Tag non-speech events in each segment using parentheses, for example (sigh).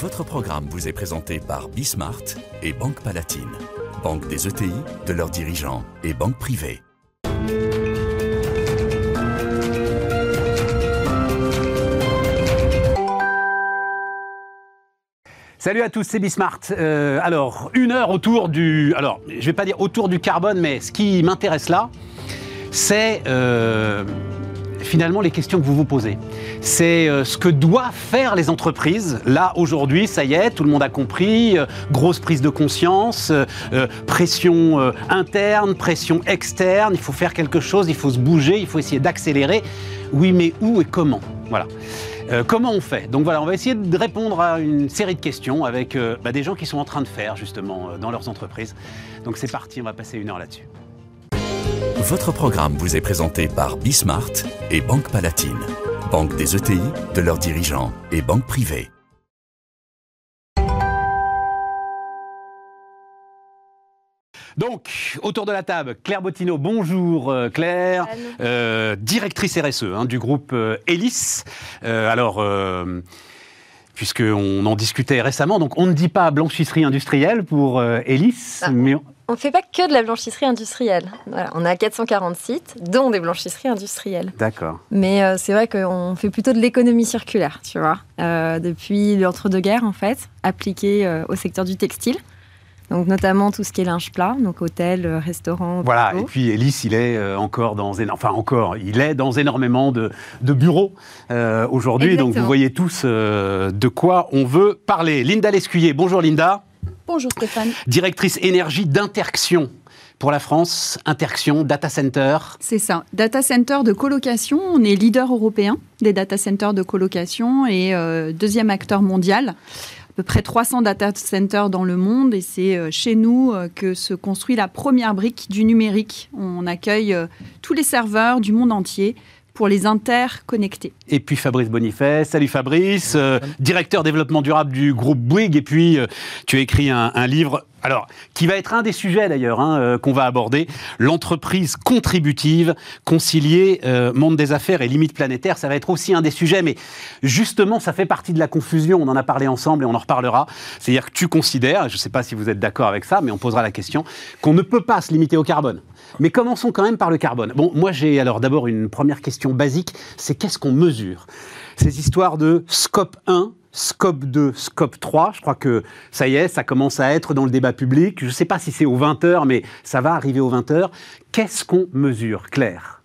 Votre programme vous est présenté par Bismart et Banque Palatine, banque des ETI, de leurs dirigeants et banque privée. Salut à tous, c'est Bismart. Euh, alors, une heure autour du. Alors, je vais pas dire autour du carbone, mais ce qui m'intéresse là, c'est euh, finalement les questions que vous vous posez. C'est euh, ce que doivent faire les entreprises. Là, aujourd'hui, ça y est, tout le monde a compris. euh, grosse prise de conscience, euh, pression interne, pression externe. Il faut faire quelque chose, il faut se bouger, il faut essayer d'accélérer. Oui, mais où et comment? Voilà. Comment on fait? Donc voilà, on va essayer de répondre à une série de questions avec bah, des gens qui sont en train de faire justement dans leurs entreprises. Donc c'est parti, on va passer une heure là-dessus. Votre programme vous est présenté par Bismart et Banque Palatine, banque des ETI, de leurs dirigeants et banque privée. Donc, autour de la table, Claire Bottineau, bonjour euh, Claire, euh, directrice RSE hein, du groupe euh, Elis. Euh, alors, euh, puisqu'on en discutait récemment, donc on ne dit pas blanchisserie industrielle pour euh, Elis, Ah. mais on- On ne fait pas que de la blanchisserie industrielle. Voilà, on a 440 sites, dont des blanchisseries industrielles. D'accord. Mais euh, c'est vrai qu'on fait plutôt de l'économie circulaire, tu vois, euh, depuis l'entre-deux-guerres, en fait, appliquée euh, au secteur du textile. Donc, notamment tout ce qui est linge plat, donc hôtel, restaurant. Voilà, bureau. et puis Elis, il est encore dans, enfin encore, il est dans énormément de, de bureaux euh, aujourd'hui, donc vous voyez tous euh, de quoi on veut parler. Linda Lescuyer, bonjour Linda, Bonjour Stéphane. directrice énergie d'Interxion pour la France, Interxion, data center. C'est ça. Data center de colocation. On est leader européen des data centers de colocation et euh, deuxième acteur mondial. À peu près 300 data centers dans le monde et c'est euh, chez nous euh, que se construit la première brique du numérique. On accueille tous les serveurs du monde entier pour les interconnecter. Et puis Fabrice Bonifay, salut Fabrice, euh, directeur développement durable du groupe Bouygues. Et puis euh, tu as écrit un, un livre, alors qui va être un des sujets d'ailleurs hein, euh, qu'on va aborder, l'entreprise contributive, concilier monde des affaires et limites planétaires. Ça va être aussi un des sujets, mais justement ça fait partie de la confusion. On en a parlé ensemble et on en reparlera. C'est-à-dire que tu considères, je ne sais pas si vous êtes d'accord avec ça, mais on posera la question, qu'on ne peut pas se limiter au carbone. Mais commençons quand même par le carbone. Bon, moi j'ai alors d'abord une première question basique, c'est qu'est-ce qu'on mesure? Ces histoires de scope 1, scope 2, scope 3, je crois que ça y est, ça commence à être dans le débat public. Je ne sais pas si c'est aux 20h, mais ça va arriver aux 20h. Qu'est-ce qu'on mesure, Claire?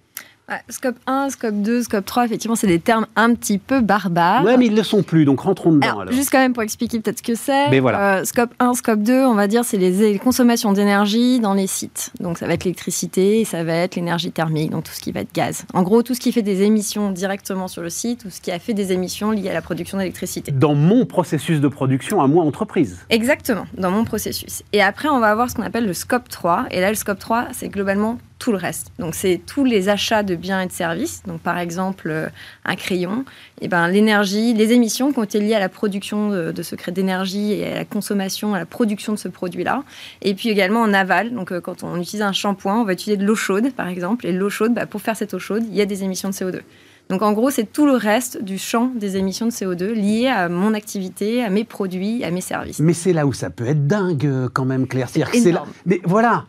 Scope 1, scope 2, scope 3, effectivement, c'est des termes un petit peu barbares. Ouais, mais ils ne le sont plus, donc rentrons dedans Alors, alors. juste quand même pour expliquer peut-être ce que c'est. Mais voilà. Euh, scope 1, scope 2, on va dire, c'est les, consommations d'énergie dans les sites. Donc ça va être l'électricité, ça va être l'énergie thermique, donc tout ce qui va être gaz. En gros, tout ce qui fait des émissions directement sur le site, ou ce qui a fait des émissions liées à la production d'électricité. Dans mon processus de production à moi, entreprise. Exactement, dans mon processus. Et après, on va avoir ce qu'on appelle le scope 3. Et là, le scope 3, c'est globalement tout le reste. Donc, c'est tous les achats de biens et de services. Donc, par exemple, euh, un crayon, et ben, l'énergie, les émissions qui ont été liées à la production de, de ce d'énergie et à la consommation, à la production de ce produit-là. Et puis également en aval. Donc, euh, quand on utilise un shampoing, on va utiliser de l'eau chaude, par exemple. Et l'eau chaude, bah, pour faire cette eau chaude, il y a des émissions de CO2. Donc en gros, c'est tout le reste du champ des émissions de CO2 liées à mon activité, à mes produits, à mes services. Mais c'est là où ça peut être dingue euh, quand même, Claire. C'est là. Mais voilà.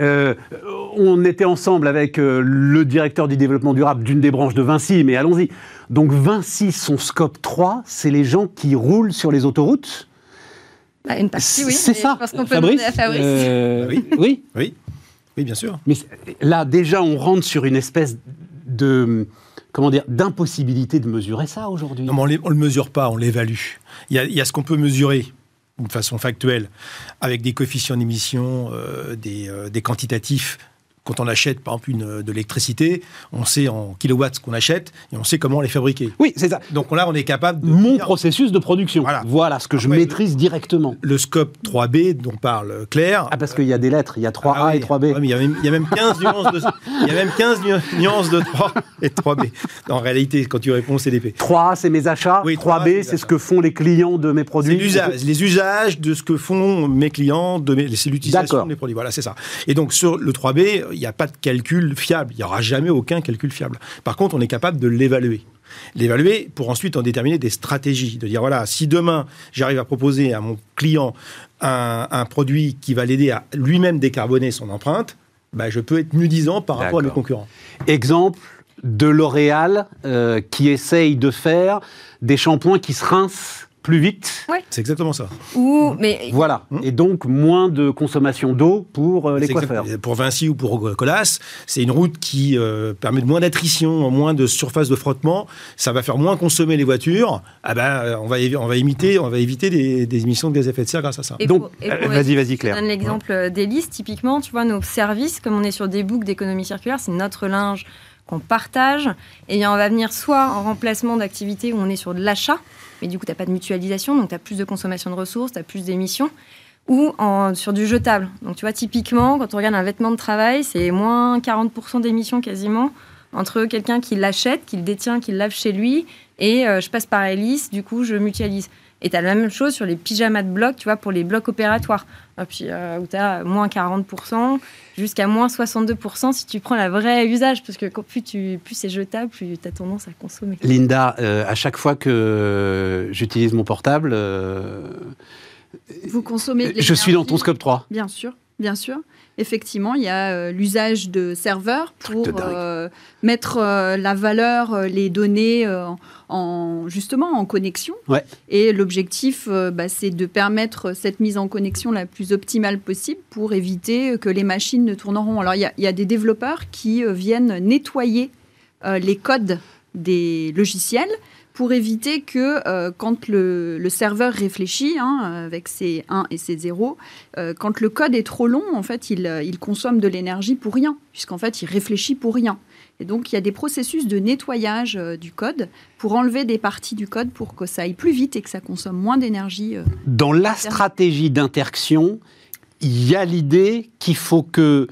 Euh, on était ensemble avec euh, le directeur du développement durable d'une des branches de Vinci, mais allons-y. Donc Vinci, son scope 3, c'est les gens qui roulent sur les autoroutes. Bah, une partie, oui. c'est ça. Je pense qu'on peut Fabrice, demander à Fabrice. euh, Oui. oui. Oui, oui, bien sûr. Mais là, déjà, on rentre sur une espèce de comment dire d'impossibilité de mesurer ça aujourd'hui. Non, mais on ne le mesure pas, on l'évalue. Il y a, il y a ce qu'on peut mesurer de façon factuelle, avec des coefficients d'émission, euh, des, euh, des quantitatifs. Quand on achète, par exemple, une, de l'électricité, on sait en kilowatts ce qu'on achète et on sait comment les fabriquer. Oui, c'est ça. Donc là, on est capable de... Mon dire- processus de production. Voilà, Voilà. ce que je maîtrise directement. Le scope 3B dont parle Claire. Ah, parce qu'il y a des lettres, il y a 3A Ah oui. et 3B. Ouais, mais il, y a même, il y a même 15 nuances de, il y a même 15 nu- nuances de 3 et de 3B. En réalité, quand tu réponds au CDP. 3A, c'est mes achats. Oui, 3B, 3A, c'est c'est ce que font les clients de mes C'est produits. l'usage, les usages de ce que font mes clients, de mes- c'est l'utilisation D'accord. des produits. Voilà, c'est ça. Et donc sur le 3B, il n'y a pas de calcul fiable. Il n'y aura jamais aucun calcul fiable. Par contre, on est capable de l'évaluer. L'évaluer pour ensuite en déterminer des stratégies. De dire, voilà, si demain j'arrive à proposer à mon client un, produit qui va l'aider à lui-même décarboner son empreinte, bah, je peux être mieux disant par rapport à mes concurrents. Exemple de L'Oréal euh, qui essaye de faire des shampoings qui se rincent plus vite. C'est exactement ça. Ou, mais... Voilà. Mmh. Et donc, moins de consommation d'eau pour euh, les coiffeurs. Pour Vinci ou pour Colas, c'est une route qui euh, permet de moins d'attrition, moins de surface de frottement. Ça va faire moins consommer les voitures. Ah ben, on, va, on, va imiter, on va éviter des, émissions de gaz à effet de serre grâce à ça. donc, euh, vas-y, vas-y, Claire. Je donne l'exemple d'Hélice. Typiquement, tu vois, nos services, comme on est sur des boucles d'économie circulaire, c'est notre linge qu'on partage. Et on va venir soit en remplacement d'activités où on est sur de l'achat, mais du coup, tu n'as pas de mutualisation, donc tu as plus de consommation de ressources, tu as plus d'émissions, ou en, sur du jetable. Donc, tu vois, typiquement, quand on regarde un vêtement de travail, c'est moins 40% d'émissions quasiment entre quelqu'un qui l'achète, qui le détient, qui le lave chez lui, et euh, je passe par hélice, du coup, je mutualise. Et tu as la même chose sur les pyjamas de bloc, tu vois, pour les blocs opératoires, et puis, euh, où tu as moins 40%, jusqu'à moins 62% si tu prends la vraie usage, parce que plus, tu, plus c'est jetable, plus tu as tendance à consommer. Linda, euh, à chaque fois que j'utilise mon portable, vous consommez. Je suis dans ton scope 3. Bien sûr, bien sûr effectivement, il y a euh, l'usage de serveurs pour euh, mettre euh, la valeur, les données en, justement en connexion. Et l'objectif, bah, c'est de permettre cette mise en connexion la plus optimale possible pour éviter que les machines ne tourneront. Alors, il y, il y a des développeurs qui viennent nettoyer les codes des logiciels pour éviter que euh, quand le, serveur réfléchit hein, avec ses 1 et ses 0, euh, quand le code est trop long, en fait, il, il consomme de l'énergie pour rien, puisqu'en fait, il réfléchit pour rien. Et donc, il y a des processus de nettoyage euh, du code pour enlever des parties du code pour que ça aille plus vite et que ça consomme moins d'énergie. Dans la stratégie d'interaction, il y a l'idée qu'il faut que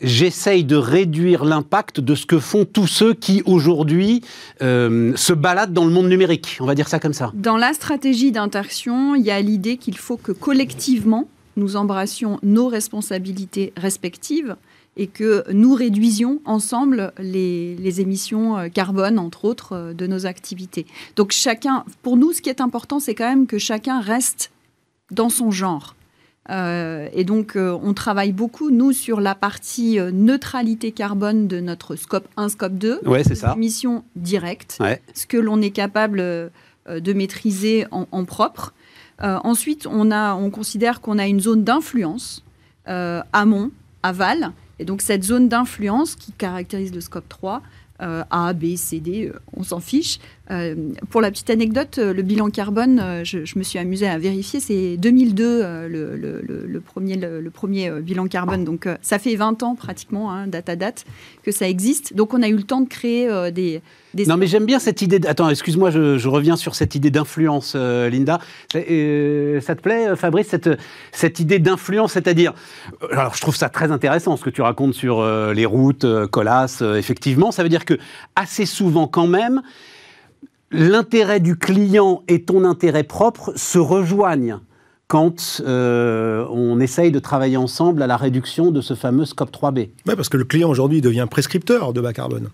j'essaye de réduire l'impact de ce que font tous ceux qui aujourd'hui euh, se baladent dans le monde numérique. On va dire ça comme ça. Dans la stratégie d'interaction, il y a l'idée qu'il faut que collectivement, nous embrassions nos responsabilités respectives et que nous réduisions ensemble les, émissions euh, carbone, entre autres, euh, de nos activités. Donc chacun, pour nous, ce qui est important, c'est quand même que chacun reste dans son genre. Euh, et donc, euh, on travaille beaucoup, nous, sur la partie euh, neutralité carbone de notre scope 1, scope 2. Ouais, c'est ça. Mission directe, ce que l'on est capable de maîtriser en, propre. ensuite, on, a, on considère qu'on a une zone d'influence, amont, aval. Et donc, cette zone d'influence qui caractérise le scope 3, A, B, C, D, on s'en fiche. Euh, pour la petite anecdote, euh, le bilan carbone, euh, je, me suis amusée à vérifier, c'est 2002 le, premier, le, premier bilan carbone. Donc ça fait 20 ans pratiquement, hein, date à date, que ça existe. Donc on a eu le temps de créer des, Non mais j'aime bien cette idée... Attends, excuse-moi, je, reviens sur cette idée d'influence, Linda. ça te plaît, Fabrice, cette, cette idée d'influence C'est-à-dire, alors je trouve ça très intéressant ce que tu racontes sur les routes, Colas, effectivement. Ça veut dire que assez souvent quand même, l'intérêt du client et ton intérêt propre se rejoignent quand euh, on essaye de travailler ensemble à la réduction de ce fameux scope 3B. Oui, parce que le client aujourd'hui devient prescripteur de bas carbone.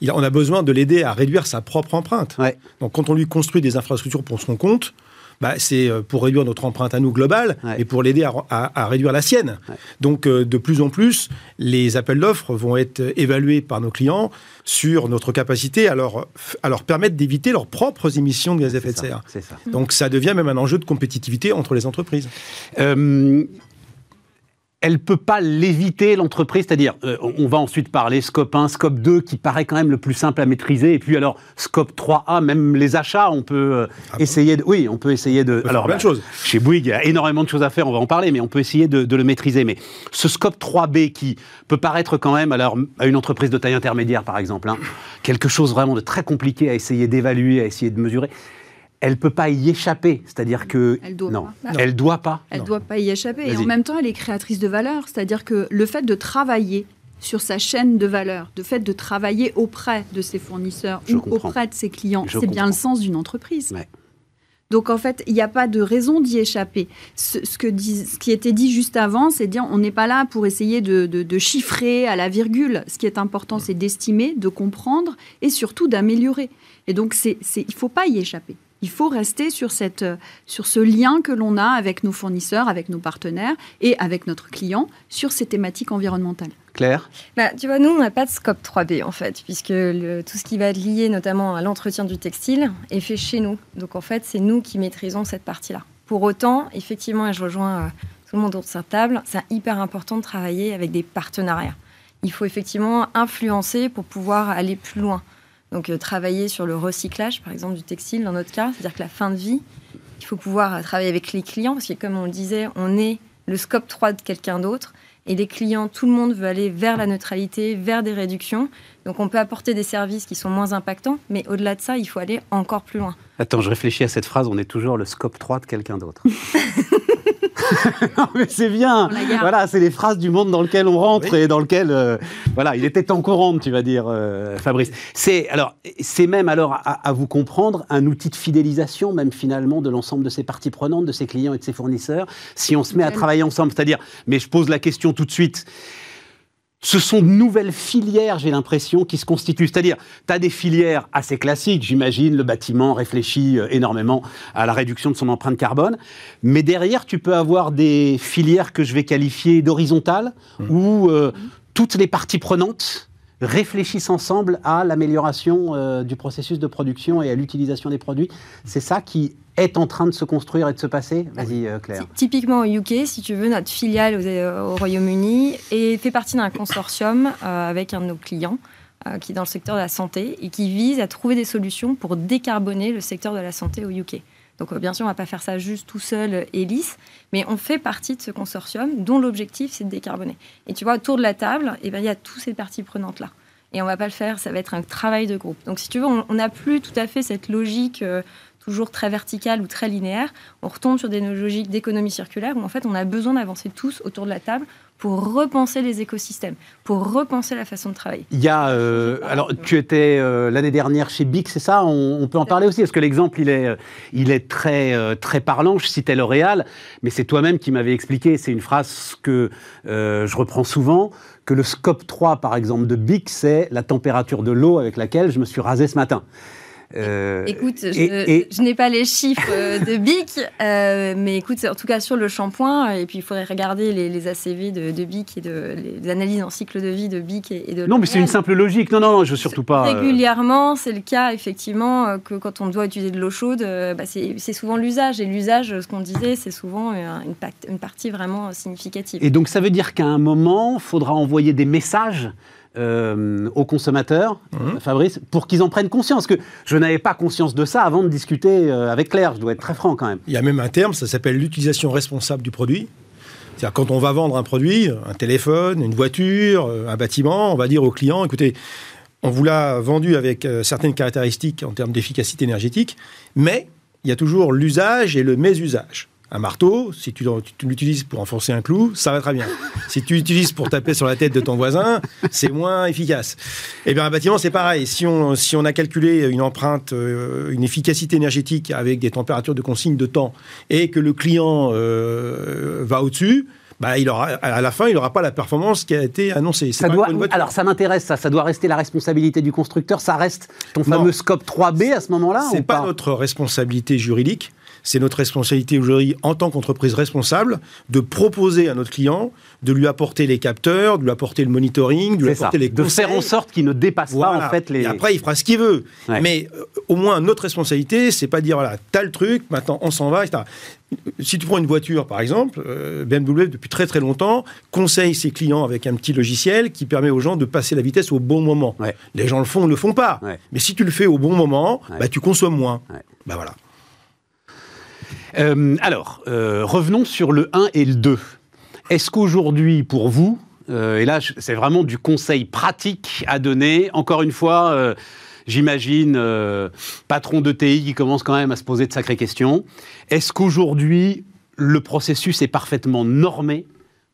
Il, on a besoin de l'aider à réduire sa propre empreinte. Donc quand on lui construit des infrastructures pour son compte, bah, c'est euh, pour réduire notre empreinte à nous globale et pour l'aider à, réduire la sienne. Donc, euh, de plus en plus, les appels d'offres vont être évalués par nos clients sur notre capacité à leur, à leur permettre d'éviter leurs propres émissions de gaz à effet de serre. Donc, ça devient même un enjeu de compétitivité entre les entreprises. Euh, elle peut pas l'éviter, l'entreprise, c'est-à-dire, euh, on va ensuite parler scope 1, scope 2, qui paraît quand même le plus simple à maîtriser, et puis alors scope 3A, même les achats, on peut euh, ah essayer de... Oui, on peut essayer de... alors, bah, chose. chez Bouygues, il y a énormément de choses à faire, on va en parler, mais on peut essayer de, le maîtriser. Mais ce scope 3B, qui peut paraître quand même, alors, à une entreprise de taille intermédiaire, par exemple, hein, quelque chose vraiment de très compliqué à essayer d'évaluer, à essayer de mesurer, elle peut pas y échapper. C'est-à-dire que elle doit non, pas. elle doit pas. Elle doit pas y échapper. Et en même temps, elle est créatrice de valeur. C'est-à-dire que le fait de travailler sur sa chaîne de valeur, le fait de travailler auprès de ses fournisseurs ou auprès de ses clients, c'est bien le sens d'une entreprise. Donc en fait, il n'y a pas de raison d'y échapper. Ce, que ce qui était dit juste avant, c'est dire on n'est pas là pour essayer de, chiffrer à la virgule. Ce qui est important, c'est d'estimer, de comprendre et surtout d'améliorer. Et donc c'est, il ne faut pas y échapper. Il faut rester sur, cette, sur ce lien que l'on a avec nos fournisseurs, avec nos partenaires et avec notre client sur ces thématiques environnementales. Claire? Bah, Tu vois, nous, on n'a pas de scope 3B en fait, puisque tout ce qui va être lié notamment à l'entretien du textile est fait chez nous. Donc en fait, c'est nous qui maîtrisons cette partie-là. Pour autant, effectivement, et je rejoins euh, tout le monde autour de cette table, c'est hyper important de travailler avec des partenariats. Il faut effectivement influencer pour pouvoir aller plus loin. Donc euh, travailler sur le recyclage, par exemple, du textile dans notre cas, c'est-à-dire que la fin de vie, il faut pouvoir travailler avec les clients, parce que comme on le disait, on est le scope 3 de quelqu'un d'autre. Et les clients, tout le monde veut aller vers la neutralité, vers des réductions. Donc on peut apporter des services qui sont moins impactants, mais au-delà de ça, il faut aller encore plus loin. Attends, je réfléchis à cette phrase, on est toujours le scope 3 de quelqu'un d'autre. (laughs) (laughs) non, mais c'est bien. Voilà, c'est les phrases du monde dans lequel on rentre et dans lequel, euh, voilà, il était en courant, tu vas dire, euh, Fabrice. C'est alors, c'est même alors à, vous comprendre un outil de fidélisation, même finalement, de l'ensemble de ses parties prenantes, de ses clients et de ses fournisseurs, si on se met à travailler ensemble. C'est-à-dire, mais je pose la question tout de suite ce sont de nouvelles filières, j'ai l'impression, qui se constituent. C'est-à-dire, tu as des filières assez classiques, j'imagine, le bâtiment réfléchit euh, énormément à la réduction de son empreinte carbone, mais derrière, tu peux avoir des filières que je vais qualifier d'horizontales, mmh. où euh, toutes les parties prenantes réfléchissent ensemble à l'amélioration euh, du processus de production et à l'utilisation des produits. C'est ça qui est en train de se construire et de se passer Vas-y, euh, Claire. Typiquement au UK, si tu veux, notre filiale au, euh, Royaume-Uni fait partie d'un consortium avec un de nos clients qui est dans le secteur de la santé et qui vise à trouver des solutions pour décarboner le secteur de la santé au UK. Donc bien sûr, on ne va pas faire ça juste tout seul et lisse, mais on fait partie de ce consortium dont l'objectif, c'est de décarboner. Et tu vois, autour de la table, eh ben, il y a toutes ces parties prenantes-là. Et on ne va pas le faire, ça va être un travail de groupe. Donc si tu veux, on n'a plus tout à fait cette logique euh, toujours très verticale ou très linéaire. On retombe sur des logiques d'économie circulaire où en fait on a besoin d'avancer tous autour de la table pour repenser les écosystèmes, pour repenser la façon de travailler. Il y a, euh, alors tu étais euh, l'année dernière chez BIC, c'est ça? On, peut en parler aussi, parce que l'exemple il est, euh, il est très, très parlant. Je citais L'Oréal, mais c'est toi-même qui m'avais expliqué, c'est une phrase que je reprends souvent, que le scope 3 par exemple de BIC, c'est la température de l'eau avec laquelle je me suis rasé ce matin. Euh, écoute, je, n'ai pas les chiffres euh, de BIC, euh, mais écoute, en tout cas sur le shampoing, et puis il faudrait regarder les, ACV de, BIC et de, les analyses en cycle de vie de BIC et, de Non, mais c'est une simple logique. Non, non, non, je veux surtout pas. Régulièrement, c'est le cas, effectivement, que quand on doit utiliser de l'eau chaude, bah, c'est souvent l'usage. Et l'usage, ce qu'on disait, c'est souvent une, une partie vraiment significative. Et donc, ça veut dire qu'à un moment, il faudra envoyer des messages euh, aux consommateurs, mmh. Fabrice, pour qu'ils en prennent conscience. Que je n'avais pas conscience de ça avant de discuter euh, avec Claire. Je dois être très franc quand même. Il y a même un terme, ça s'appelle l'utilisation responsable du produit. C'est-à-dire quand on va vendre un produit, un téléphone, une voiture, euh, un bâtiment, on va dire au client, écoutez, on vous l'a vendu avec certaines caractéristiques en termes d'efficacité énergétique, mais il y a toujours l'usage et le mésusage. Un marteau, si tu, l'utilises pour enfoncer un clou, ça va très bien. si tu l'utilises pour taper sur la tête de ton voisin, c'est moins efficace. Eh bien, un bâtiment, c'est pareil. Si on, si on a calculé une empreinte, euh, une efficacité énergétique avec des températures de consigne de temps et que le client euh, va au-dessus, bah, il aura, à la fin, il n'aura pas la performance qui a été annoncée. Ça doit, alors, ça m'intéresse, ça. Ça doit rester la responsabilité du constructeur. Ça reste ton fameux scope 3B à ce moment-là C'est pas, pas? notre responsabilité juridique c'est notre responsabilité aujourd'hui en tant qu'entreprise responsable de proposer à notre client de lui apporter les capteurs, de lui apporter le monitoring, de lui apporter les De faire en sorte qu'il ne dépasse pas en fait les... Et après, il fera ce qu'il veut. Mais euh, au moins, notre responsabilité, c'est pas dire, voilà, t'as le truc, maintenant on s'en va, etc. Si tu prends une voiture, par exemple, euh, BMW, depuis très très longtemps, conseille ses clients avec un petit logiciel qui permet aux gens de passer la vitesse au bon moment. Les gens le font, ne le font pas. Mais si tu le fais au bon moment, bah, tu consommes moins. Bah voilà. Euh, alors, euh, revenons sur le 1 et le 2. Est-ce qu'aujourd'hui, pour vous, euh, et là, c'est vraiment du conseil pratique à donner, encore une fois, j'imagine, patron de TI qui commence quand même à se poser de sacrées questions, est-ce qu'aujourd'hui, le processus est parfaitement normé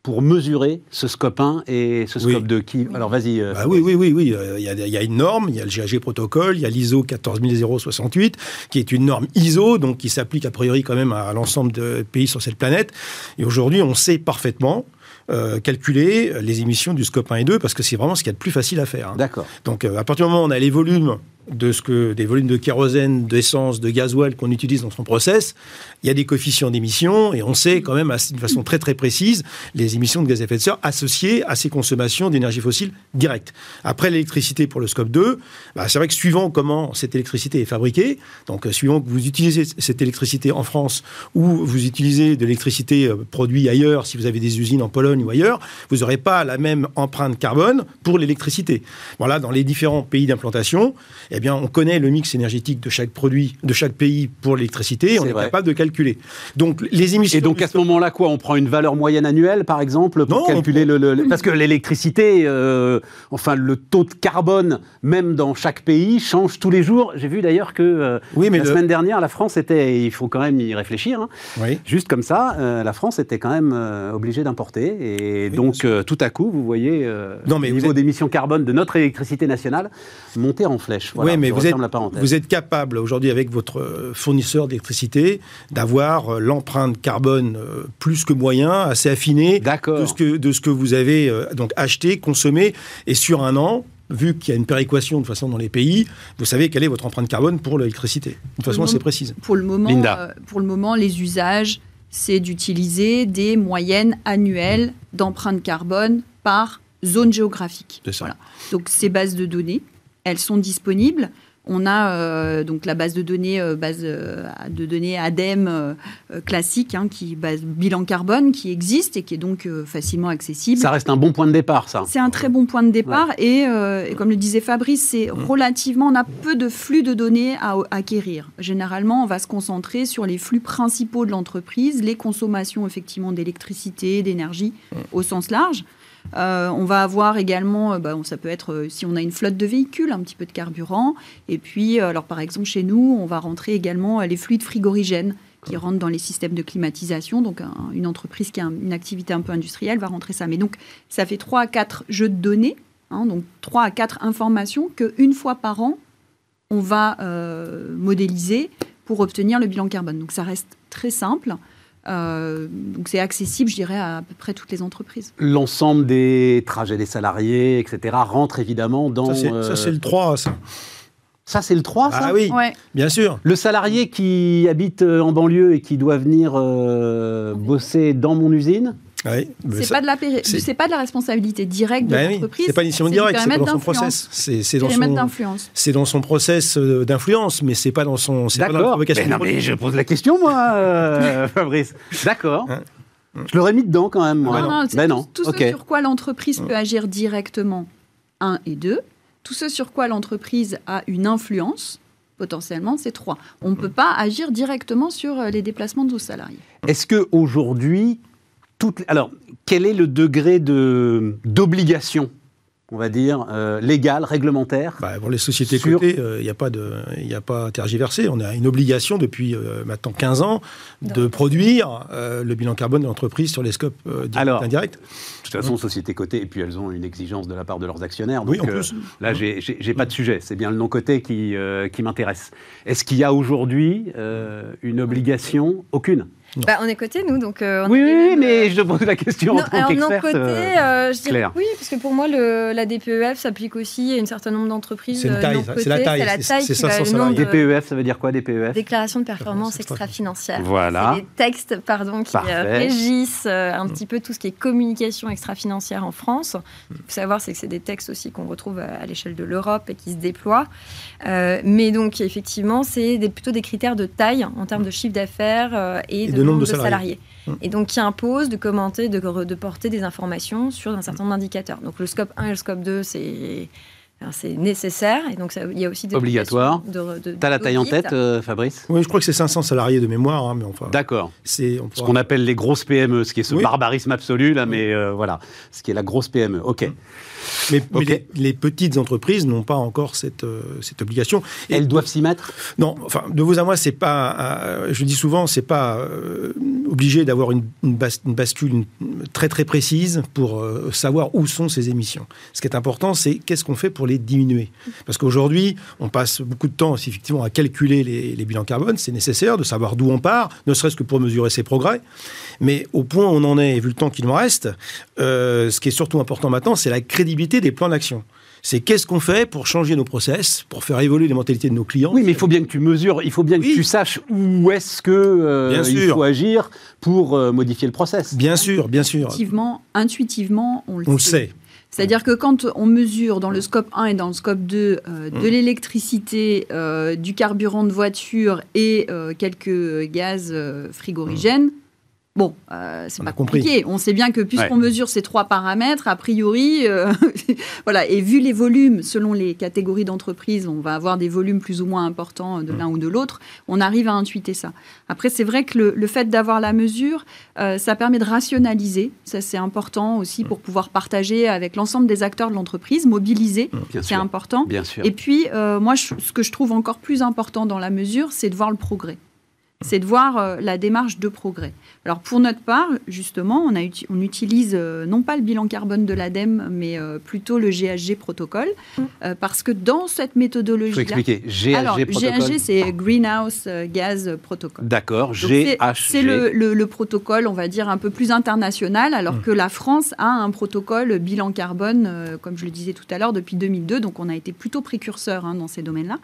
pour mesurer ce scope 1 et ce Oui. scope 2 qui... Alors vas-y. euh, Bah oui, oui, oui, oui. euh, Il y, a, il y a une norme, il y a le GAG protocole, il y a l'ISO 14068, qui est une norme ISO, donc qui s'applique a priori quand même à, l'ensemble des pays sur cette planète. Et aujourd'hui, on sait parfaitement euh, calculer les émissions du scope 1 et 2, parce que c'est vraiment ce qu'il y a de plus facile à faire. hein. D'accord. Donc, euh, à partir du moment où on a les volumes de ce que des volumes de kérosène, d'essence, de gasoil qu'on utilise dans son process, il y a des coefficients d'émission et on sait quand même d'une façon très très précise les émissions de gaz à effet de serre associées à ces consommations d'énergie fossile directe. Après l'électricité pour le scope 2, bah, c'est vrai que suivant comment cette électricité est fabriquée, donc euh, suivant que vous utilisez cette électricité en France ou vous utilisez de l'électricité euh, produite ailleurs, si vous avez des usines en Pologne ou ailleurs, vous n'aurez pas la même empreinte carbone pour l'électricité. Voilà, dans les différents pays d'implantation, eh bien, on connaît le mix énergétique de chaque produit, de chaque pays pour l'électricité, on est capable de calculer. Donc, les émissions. Et donc à ce moment-là, quoi, on prend une valeur moyenne annuelle, par exemple, pour Non, on calculer le, le- Parce que l'électricité, euh, enfin le taux de carbone, même dans chaque pays, change tous les jours. J'ai vu d'ailleurs que euh, Oui, mais la le- semaine dernière, la France était, il faut quand même y réfléchir, hein, Oui. juste comme ça, euh, la France était quand même obligée d'importer. Et Oui, donc tout à coup, vous voyez Non, mais le niveau êtes- d'émissions carbone de notre électricité nationale monter en flèche. Voilà, oui, mais vous êtes, vous êtes capable aujourd'hui avec votre euh, fournisseur d'électricité d'avoir euh, l'empreinte carbone euh, plus que moyen, assez affinée D'accord. de ce que de ce que vous avez donc acheté, consommé, et sur un an. Vu qu'il y a une péréquation de toute façon dans les pays, vous savez quelle est votre empreinte carbone pour l'électricité. De toute façon, c'est moment- précise. Pour le moment, Linda. euh, pour le moment les usages, c'est d'utiliser des moyennes annuelles d'empreinte carbone par zone géographique. C'est ça. Voilà. Donc ces bases de données, elles sont disponibles. On a euh, donc la base de données, euh, base euh, de données ADEME euh, classique, hein, qui base bilan carbone, qui existe et qui est donc facilement accessible. Ça reste un bon point de départ, ça. C'est un très bon point de départ et, et comme le disait Fabrice, c'est relativement, on a peu de flux de données à à acquérir. Généralement, on va se concentrer sur les flux principaux de l'entreprise, les consommations effectivement d'électricité, d'énergie au sens large. Euh, on va avoir également, euh, bah, ça peut être euh, si on a une flotte de véhicules, un petit peu de carburant. Et puis, alors par exemple chez nous, on va rentrer également les fluides frigorigènes qui rentrent dans les systèmes de climatisation. Donc un- une entreprise qui a un- une activité un peu industrielle va rentrer ça. Mais donc ça fait 3 à 4 jeux de données, hein, donc 3 à 4 informations qu'une fois par an, on va euh, modéliser pour obtenir le bilan carbone. Donc ça reste très simple. Euh, donc c'est accessible, je dirais, à, à peu près toutes les entreprises. L'ensemble des trajets des salariés, etc., rentre évidemment dans. Ça, c'est euh, ça, c'est le 3, ça. ça, c'est le 3, ça? Ah oui, Ouais. bien sûr. Le salarié qui habite euh, en banlieue et qui doit venir euh, bosser dans mon usine, Oui, C'est pas de la péri- c'est- c'est pas de la responsabilité directe de Ben oui, l'entreprise. c'est pas l'initiation du directe, c'est dans son process. C'est dans son, d'influence. c'est dans son process d'influence, mais c'est pas dans son, c'est pas dans la D'accord. Mais non, mais je pose la question, moi, euh, (laughs) Fabrice. D'accord. Hein Je l'aurais mis dedans quand même, moi. Non, non, c'est Ben tout- non. Tout, ce sur quoi l'entreprise peut agir directement, un et deux. Tout ce sur quoi l'entreprise a une influence, potentiellement, c'est trois. On ne peut pas agir directement sur euh, les déplacements de nos salariés. Est-ce que aujourd'hui, toutes... alors, quel est le degré de d'obligation, on va dire, euh, légale, réglementaire Bah, pour les sociétés Sur- cotées, il n'y a pas de, il a pas à tergiverser. On a une obligation depuis euh, maintenant 15 ans de produire euh, le bilan carbone de l'entreprise sur les scopes euh, directs Alors, et indirects. De toute façon, société cotée, et puis elles ont une exigence de la part de leurs actionnaires. Oui, donc, en euh, plus. là, j'ai j'ai- j'ai pas de sujet. C'est bien le non coté qui, euh, qui m'intéresse. Est-ce qu'il y a aujourd'hui euh, une obligation? Aucune. Bah, on est coté, nous, donc. euh, on Oui, mais euh, je te pose la question en Non, tant alors non coté, euh, euh, je dirais Claire. oui, parce que pour moi, le, la DPEF s'applique aussi à un certain nombre d'entreprises. C'est la taille, C'est la c'est- taille c'est qui va 500 le nombre de DPEF, ça veut dire quoi, DPEF déclarations de performance extra-financière. Voilà. C'est des textes pardon, qui euh, régissent euh, un petit peu tout ce qui est communication extra-financière en France. Il faut savoir c'est que c'est des textes aussi qu'on retrouve à, à l'échelle de l'Europe et qui se déploient. Euh, mais donc, effectivement, c'est plutôt des critères de taille en termes de chiffre d'affaires euh, et, de, nombre de salariés. Mm. Et donc, qui impose de commenter, de, de porter des informations sur un certain nombre d'indicateurs. Donc, le scope 1 et le scope 2, c'est. C'est nécessaire et donc ça- il y a aussi des Obligatoire. de- de- T'as la taille en tête, euh, Fabrice? Oui, je crois que c'est 500 salariés de mémoire, hein, mais enfin, D'accord. c'est Ce qu'on appelle les grosses PME, ce qui est ce Oui. barbarisme absolu, là, mais euh, voilà, ce qui est la grosse PME. OK. Mais, les, les petites entreprises n'ont pas encore cette, euh, cette obligation. Et Elles doivent s'y mettre? Non, enfin, de vous à moi, c'est pas. euh, je dis souvent, c'est pas euh, obligé d'avoir une, bascule très très précise pour savoir où sont ces émissions. Ce qui est important, c'est qu'est-ce qu'on fait pour les diminuer? Parce qu'aujourd'hui, on passe beaucoup de temps effectivement à calculer les, bilans carbone. C'est nécessaire de savoir d'où on part, ne serait-ce que pour mesurer ses progrès. Mais au point où on en est, vu le temps qu'il nous reste, ce qui est surtout important maintenant, c'est la crédibilité des plans d'action c'est qu'est-ce qu'on fait pour changer nos process, pour faire évoluer les mentalités de nos clients. Oui, mais il faut bien que tu mesures, il faut bien que tu saches où est-ce que euh, il faut agir pour euh, modifier le process. Bien sûr, bien sûr. Intuitivement, intuitivement on le sait. C'est-à-dire que quand on mesure dans le scope 1 et dans le scope 2 euh, de mmh. l'électricité, du carburant de voiture et quelques gaz frigorigènes, Bon, euh, c'est pas compliqué. On sait bien que puisqu'on mesure ces trois paramètres, a priori, euh, (laughs) voilà, et vu les volumes, selon les catégories d'entreprises, on va avoir des volumes plus ou moins importants de mm. l'un ou de l'autre, on arrive à intuiter ça. Après, c'est vrai que le, fait d'avoir la mesure, euh, ça permet de rationaliser. Ça, c'est important aussi pour pouvoir partager avec l'ensemble des acteurs de l'entreprise, mobiliser, mm. c'est important. Bien sûr. Et puis, moi, ce que je trouve encore plus important dans la mesure, c'est de voir le progrès c'est de voir euh, la démarche de progrès. Alors pour notre part, justement, on, a, on utilise euh, non pas le bilan carbone de l'ADEME, mais euh, plutôt le GHG protocole, parce que dans cette méthodologie... Je expliquer. GHG Alors, GHG, c'est Greenhouse Gas Protocol. D'accord, GHG. C'est le, protocole, on va dire, un peu plus international, alors mmh. que la France a un protocole bilan carbone, comme je le disais tout à l'heure, depuis 2002, donc on a été plutôt précurseur hein, dans ces domaines-là.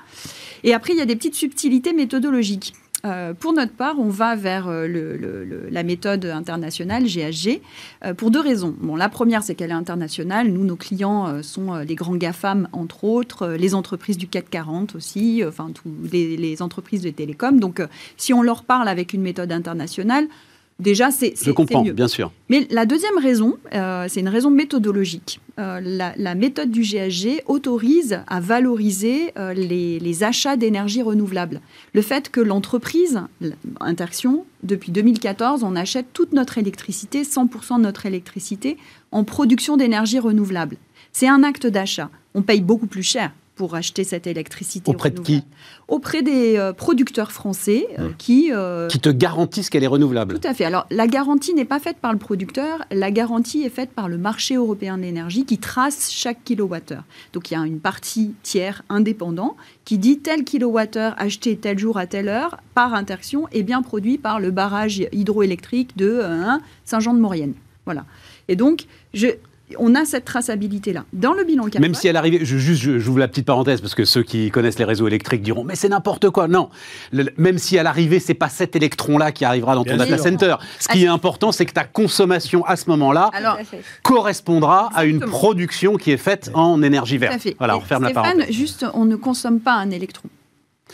Et après, il y a des petites subtilités méthodologiques. Euh, pour notre part, on va vers euh, la méthode internationale GHG euh, pour deux raisons. Bon, la première, c'est qu'elle est internationale. Nous, nos clients sont les grands GAFAM, entre autres, les entreprises du CAC 40 aussi, enfin, les, les, entreprises de télécom. Donc, si on leur parle avec une méthode internationale, Déjà, c'est Je comprends, bien sûr. Mais la deuxième raison, euh, c'est une raison méthodologique. Euh, la, méthode du GHG autorise à valoriser euh, les, achats d'énergie renouvelable. Le fait que l'entreprise, Interaction, depuis 2014, on achète toute notre électricité, 100% de notre électricité, en production d'énergie renouvelable. C'est un acte d'achat. On paye beaucoup plus cher pour acheter cette électricité. Auprès de qui Auprès des euh, producteurs français euh, mmh. qui... Euh, qui te garantissent qu'elle est renouvelable. Tout à fait. Alors la garantie n'est pas faite par le producteur, la garantie est faite par le marché européen de l'énergie qui trace chaque kilowattheure. Donc il y a une partie tiers indépendant qui dit tel kilowattheure acheté tel jour à telle heure par interaction est bien produit par le barrage hydroélectrique de Saint-Jean-de-Maurienne. Voilà. Et donc, je, on a cette traçabilité-là. Dans le bilan carbone... Même si elle arrivait, je, juste, j'ouvre la petite parenthèse, parce que ceux qui connaissent les réseaux électriques diront, mais c'est n'importe quoi. Non, même si à l'arrivée, c'est pas cet électron-là qui arrivera dans ton data center. Ce qui est important, c'est que ta consommation à ce moment-là correspondra à une production qui est faite en énergie verte. Voilà, on ferme la parenthèse. juste, on ne consomme pas un électron.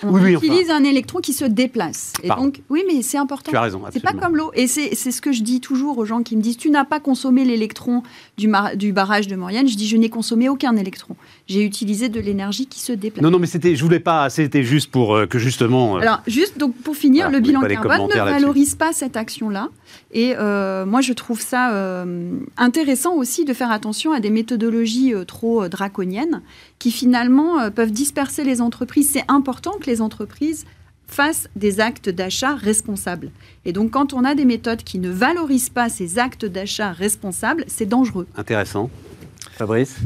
On utilise un électron qui se déplace. Et donc, oui, mais c'est important. Tu as raison. C'est pas comme l'eau. Et c'est ce que je dis toujours aux gens qui me disent Tu n'as pas consommé l'électron du, du, barrage de Maurienne. Je dis Je n'ai consommé aucun électron. J'ai utilisé de l'énergie qui se déplace. Non, non, mais c'était, je voulais pas. C'était juste pour euh, que justement. Euh, Alors, juste donc pour finir, le bilan carbone ne valorise pas cette action-là. Et euh, moi, je trouve ça intéressant aussi de faire attention à des méthodologies trop draconiennes qui finalement peuvent disperser les entreprises. C'est important que les entreprises fassent des actes d'achat responsables. Et donc, quand on a des méthodes qui ne valorisent pas ces actes d'achat responsables, c'est dangereux. Intéressant. Fabrice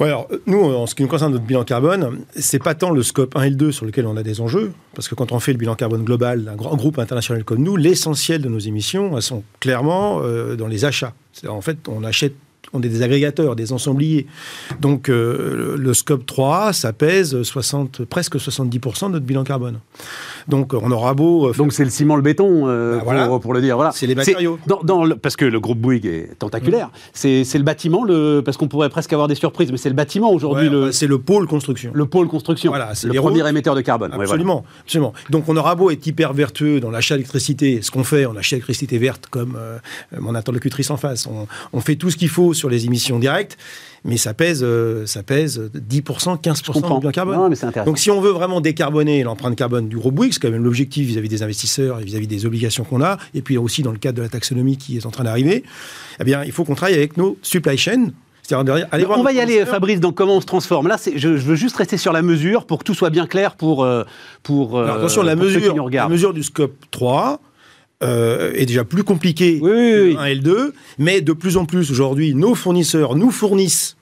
ouais, alors, Nous, en ce qui nous concerne notre bilan carbone, c'est pas tant le scope 1 et le 2 sur lequel on a des enjeux, parce que quand on fait le bilan carbone global d'un grand groupe international comme nous, l'essentiel de nos émissions, elles sont clairement euh, dans les achats. En fait, on achète on est des agrégateurs, des ensembliers. Donc euh, le scope 3, ça pèse 60, presque 70% de notre bilan carbone. Donc on aura beau... Euh, Donc c'est le ciment, le béton, euh, bah, pour, le dire. Voilà. C'est les matériaux. Dans, parce que le groupe Bouygues est tentaculaire. Mm. C'est le bâtiment, le, parce qu'on pourrait presque avoir des surprises, mais c'est le bâtiment aujourd'hui. le c'est le pôle construction. Le pôle construction. Voilà, c'est le premier émetteur de carbone. Absolument, absolument. Donc on aura beau être hyper vertueux dans l'achat d'électricité, ce qu'on fait, on achète l'électricité verte comme mon interlocutrice en face. On, on fait tout ce qu'il faut sur les émissions directes, mais ça pèse, euh, ça pèse 10%, 15% du bilan carbone. Donc si on veut vraiment décarboner l'empreinte carbone du groupe Bouygues, c'est quand même l'objectif vis-à-vis des investisseurs et vis-à-vis des obligations qu'on a, et puis aussi dans le cadre de la taxonomie qui est en train d'arriver, eh bien, il faut qu'on travaille avec nos supply chains, on va y aller, Fabrice, dans comment on se transforme. Là, je, veux juste rester sur la mesure pour que tout soit bien clair pour. Euh, pour attention, la, mesure, la mesure du scope 3, euh, est déjà plus compliqué Oui, oui, que oui. le 1 et le 2, mais de plus en plus aujourd'hui, nos fournisseurs nous fournissent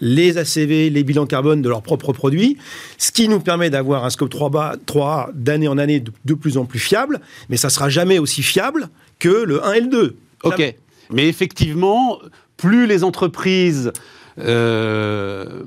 les ACV, les bilans carbone de leurs propres produits, ce qui nous permet d'avoir un scope 3A, 3A d'année en année de, de plus en plus fiable, mais ça sera jamais aussi fiable que le 1 et le 2. Ok. Mais effectivement, plus les entreprises euh,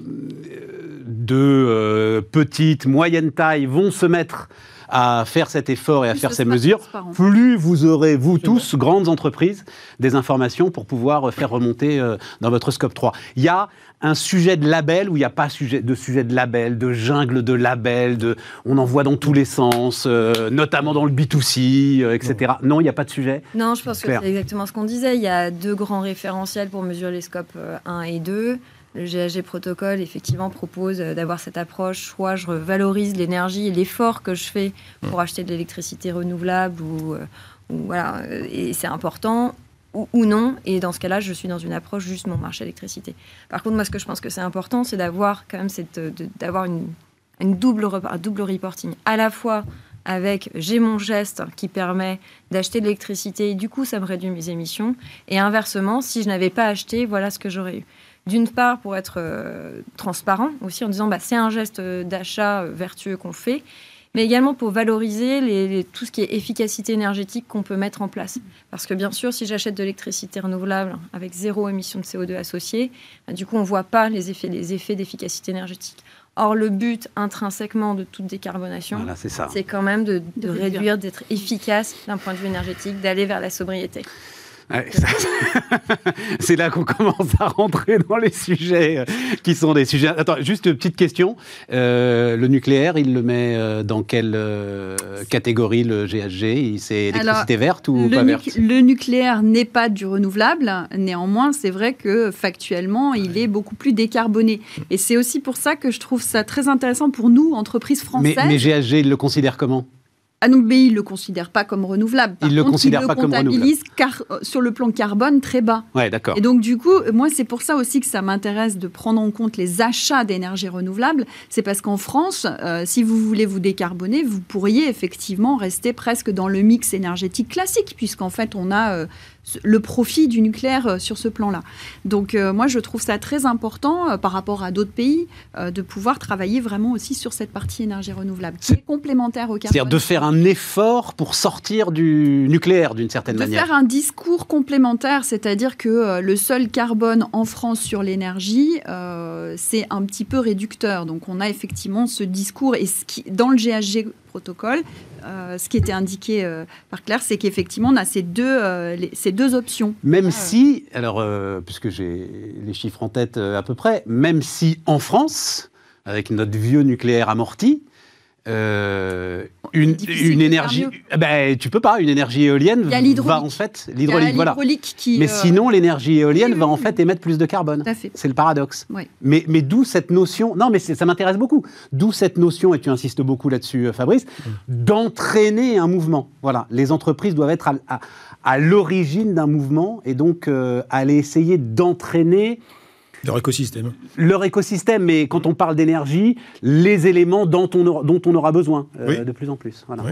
de euh, petite, moyenne taille vont se mettre à faire cet effort et à Plus faire ce ces mesures, plus vous aurez, vous tous, grandes entreprises, des informations pour pouvoir euh, faire remonter euh, dans votre scope 3. Il y a un sujet de label ou il n'y a pas sujet, de sujet de label, de jungle de label, de, on en voit dans tous les sens, euh, notamment dans le B2C, euh, etc. Non, il n'y a pas de sujet? Non, je pense que c'est exactement ce qu'on disait. Il y a deux grands référentiels pour mesurer les scopes euh, 1 et 2. Le GHG protocole, effectivement, propose euh, d'avoir cette approche, soit je valorise l'énergie et l'effort que je fais pour acheter de l'électricité renouvelable, ou, euh, ou voilà, euh, et c'est important, ou, ou non. Et dans ce cas-là, je suis dans une approche juste mon marché électricité. Par contre, moi, ce que je pense que c'est important, c'est d'avoir quand même cette, d'avoir une, une double, un double reporting. À la fois avec j'ai mon geste qui permet d'acheter de l'électricité, du coup ça me réduit mes émissions, et inversement, si je n'avais pas acheté, voilà ce que j'aurais eu. D'une part, pour être euh, transparent aussi en disant bah, c'est un geste euh, d'achat euh, vertueux qu'on fait, mais également pour valoriser les- les- tout ce qui est efficacité énergétique qu'on peut mettre en place. Parce que bien sûr, si j'achète de l'électricité renouvelable avec zéro émission de CO2 associée, bah, du coup on ne voit pas les effets, les effets d'efficacité énergétique. Or, le but intrinsèquement de toute décarbonation, Voilà, c'est quand même de, de De réduire. réduire, d'être efficace d'un point de vue énergétique, d'aller vers la sobriété. Ouais, (laughs) c'est là qu'on commence à rentrer dans les sujets euh, qui sont des sujets. Attends, juste une petite question. Euh, le nucléaire, il le met euh, dans quelle catégorie le GHG C'est électricité verte ou le, pas verte? le nucléaire n'est pas du renouvelable. Néanmoins, c'est vrai que factuellement, il est beaucoup plus décarboné. Et c'est aussi pour ça que je trouve ça très intéressant pour nous, entreprises mais, françaises. mais GHG, il le considère comment? Mais il le considère pas comme renouvelable. Par Il le considère il pas le comme comptabilise car, euh, sur le plan carbone très bas. Ouais, d'accord. Et donc, du coup, moi, c'est pour ça aussi que ça m'intéresse de prendre en compte les achats d'énergie renouvelable. C'est parce qu'en France, euh, si vous voulez vous décarboner, vous pourriez effectivement rester presque dans le mix énergétique classique, puisqu'en fait, on a euh, le profit du nucléaire euh, sur ce plan-là. Donc, euh, moi, je trouve ça très important euh, par rapport à d'autres pays euh, de pouvoir travailler vraiment aussi sur cette partie énergie renouvelable, qui C'est- est complémentaire au carbone. C'est-à-dire de faire un effort pour sortir du nucléaire d'une certaine de manière. faire un discours complémentaire, c'est-à-dire que le seul carbone en France sur l'énergie, c'est un petit peu réducteur. Donc on a effectivement ce discours et ce qui, dans le GHG protocole, euh, ce qui était indiqué euh, par Claire, c'est qu'effectivement on a ces deux, euh, les- ces deux options. Même si, alors, euh, puisque j'ai les chiffres en tête euh, à peu près, même si en France, avec notre vieux nucléaire amorti, euh, une, énergie, eh ben, tu peux pas, une énergie éolienne Il y a va en fait, l'hydraulique, voilà. qui. Mais euh, sinon, l'énergie éolienne oui, va oui, en oui. fait émettre plus de carbone. C'est le paradoxe. Mais, mais d'où cette notion, non mais c'est- ça m'intéresse beaucoup, d'où cette notion, et tu insistes beaucoup là-dessus euh, Fabrice, d'entraîner un mouvement. Voilà, les entreprises doivent être à, à- à l'origine d'un mouvement et donc euh, aller essayer d'entraîner Leur écosystème. leur écosystème, mais quand on parle d'énergie, les éléments dont on aura, dont on aura besoin euh, Oui. de plus en plus. Voilà. Oui.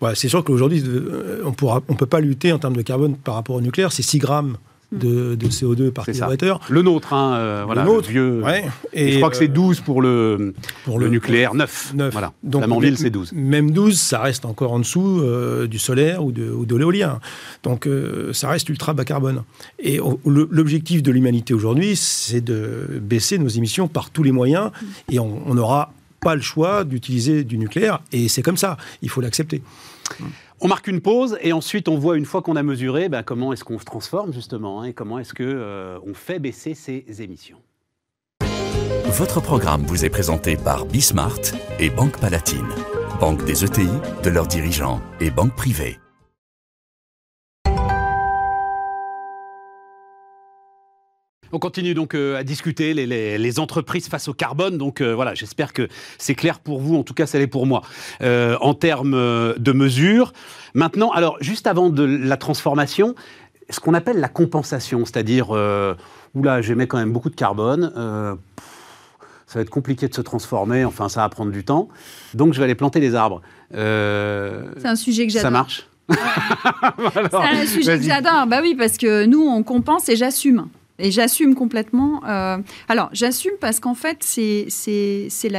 Ouais, c'est sûr qu'aujourd'hui, euh, on ne on peut pas lutter en termes de carbone par rapport au nucléaire. C'est 6 grammes de, de CO2 par kilowattheure. Le nôtre, hein, euh, voilà, nôtre, le vieux. Ouais. Et je crois que c'est euh, 12 pour le, pour le, nucléaire, 9. neuf. Voilà. Donc, Flamanville, c'est 12. Même 12, ça reste encore en dessous euh, du solaire ou de, ou de l'éolien. Donc, euh, ça reste ultra bas carbone. Et l'objectif de l'humanité aujourd'hui, c'est de baisser nos émissions par tous les moyens. Et on n'aura pas le choix d'utiliser du nucléaire. Et c'est comme ça. Il faut l'accepter. On marque une pause et ensuite on voit une fois qu'on a mesuré ben, comment est-ce qu'on se transforme justement hein, et comment est-ce que euh, fait baisser ces émissions. Votre programme vous est présenté par Bismart et Banque Palatine, banque des ETI, de leurs dirigeants et banque privée. On continue donc euh, à discuter les, les- les entreprises face au carbone. Donc euh, voilà, j'espère que c'est clair pour vous. En tout cas, ça l'est pour moi. Euh, en termes de mesures. Maintenant, alors juste avant de la transformation, ce qu'on appelle la compensation, c'est-à-dire, oula, j'émets quand même beaucoup de carbone. pff, ça va être compliqué de se transformer. Enfin, ça va prendre du temps. Donc, je vais aller planter des arbres. C'est un sujet que ça j'adore. marche (laughs) C'est un sujet que j'adore. Bah oui, parce que nous, on compense et j'assume. Et j'assume complètement. Euh, alors, j'assume parce qu'en fait, c'est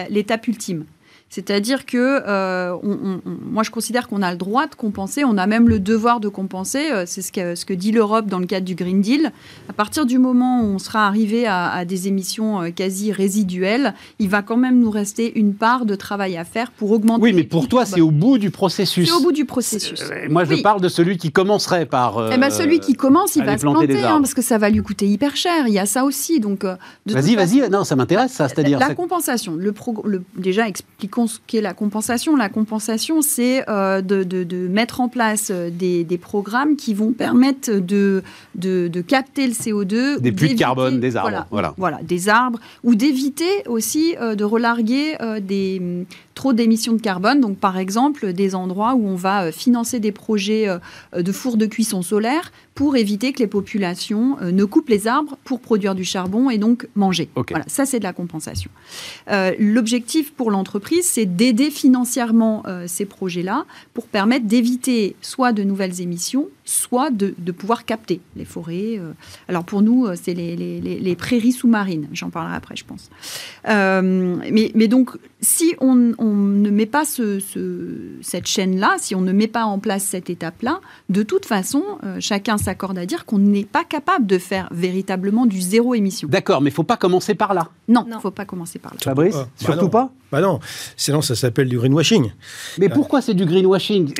l'étape ultime. C'est-à-dire que euh, moi, je considère qu'on a le droit de compenser, on a même le devoir de compenser. Euh, c'est ce que, ce que dit l'Europe dans le cadre du Green Deal. À partir du moment où on sera arrivé à, des émissions euh, quasi résiduelles, il va quand même nous rester une part de travail à faire pour augmenter. Oui, mais pour toi, c'est au bout du processus. C'est au bout du processus. moi, je parle de celui qui commencerait par. eh ben, celui qui commence, il va se planter, hein, parce que ça va lui coûter hyper cher. Il y a ça aussi. Donc, vas-y, vas-y. Non, ça m'intéresse, ça. C'est-à-dire la, compensation. Le, le déjà, expliquons qu'est la compensation. La compensation, c'est euh, de, mettre en place euh, des, programmes qui vont permettre de, de, capter le CO2. Des puits de carbone, des arbres. Voilà, voilà. des arbres. Ou d'éviter aussi euh, de relarguer des, trop d'émissions de carbone. Donc, par exemple, des endroits où on va financer des projets de fours de cuisson solaire pour éviter que les populations ne coupent les arbres pour produire du charbon et donc manger. Voilà, ça, c'est de la compensation. L'objectif pour l'entreprise, c'est d'aider aider financièrement euh, ces projets-là pour permettre d'éviter soit de nouvelles émissions, soit de, pouvoir capter les forêts. Euh. Alors pour nous, euh, c'est les, prairies sous-marines. J'en parlerai après, je pense. mais, mais, donc, si on, ne met pas ce, cette chaîne-là, si on ne met pas en place cette étape-là, de toute façon, chacun s'accorde à dire qu'on n'est pas capable de faire véritablement du zéro émission. D'accord, mais il ne faut pas commencer par là. Non, il ne faut pas commencer par là. Fabrice, surtout pas bah, bah non, sinon ça s'appelle du greenwashing. Mais pourquoi c'est du greenwashing?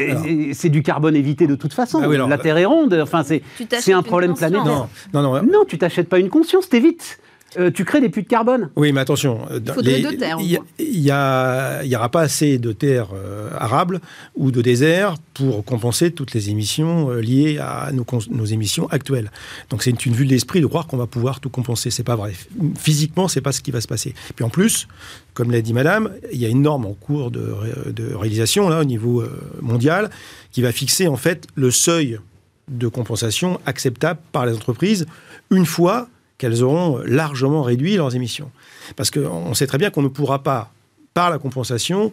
C'est du carbone évité de toute façon. Ah la Terre est ronde. Enfin, c'est un problème planétaire. Non, non, non. Non, tu t'achètes pas une conscience, t'évites. Euh, tu crées des puits de carbone. Oui, mais attention. Euh, il faudrait deux terres. Il n'y aura pas assez de terres euh, arables ou de déserts pour compenser toutes les émissions liées à nos, nos, émissions actuelles. Donc c'est une, une vue de l'esprit de croire qu'on va pouvoir tout compenser. C'est pas vrai. Physiquement, c'est pas ce qui va se passer. Puis en plus, comme l'a dit Madame, il y a une norme en cours de, de réalisation là au niveau mondial qui va fixer en fait le seuil de compensation acceptable par les entreprises une fois qu'elles auront largement réduit leurs émissions. Parce qu'on sait très bien qu'on ne pourra pas, par la compensation,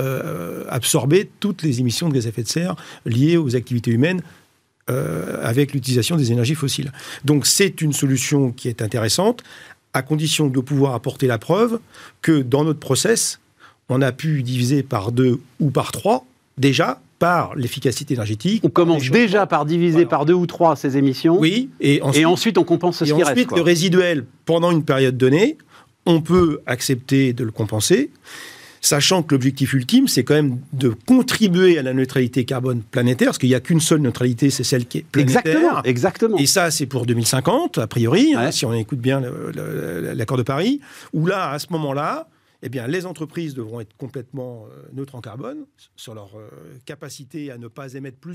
euh, absorber toutes les émissions de gaz à effet de serre liées aux activités humaines euh, avec l'utilisation des énergies fossiles. Donc c'est une solution qui est intéressante, à condition de pouvoir apporter la preuve que dans notre process, on a pu diviser par deux ou par trois déjà par l'efficacité énergétique. On commence déjà par diviser par deux ou trois ces émissions. Oui, et ensuite, on compense ce qui reste. Ensuite, le résiduel, pendant une période donnée, on peut accepter de le compenser, sachant que l'objectif ultime, c'est quand même de contribuer à la neutralité carbone planétaire, parce qu'il n'y a qu'une seule neutralité, c'est celle qui est planétaire. Exactement, exactement. Et ça, c'est pour 2050, a priori, hein, si on écoute bien l'accord de Paris, où là, à ce moment-là, eh bien, les entreprises devront être complètement euh, neutres en carbone sur leur euh, capacité à ne pas émettre plus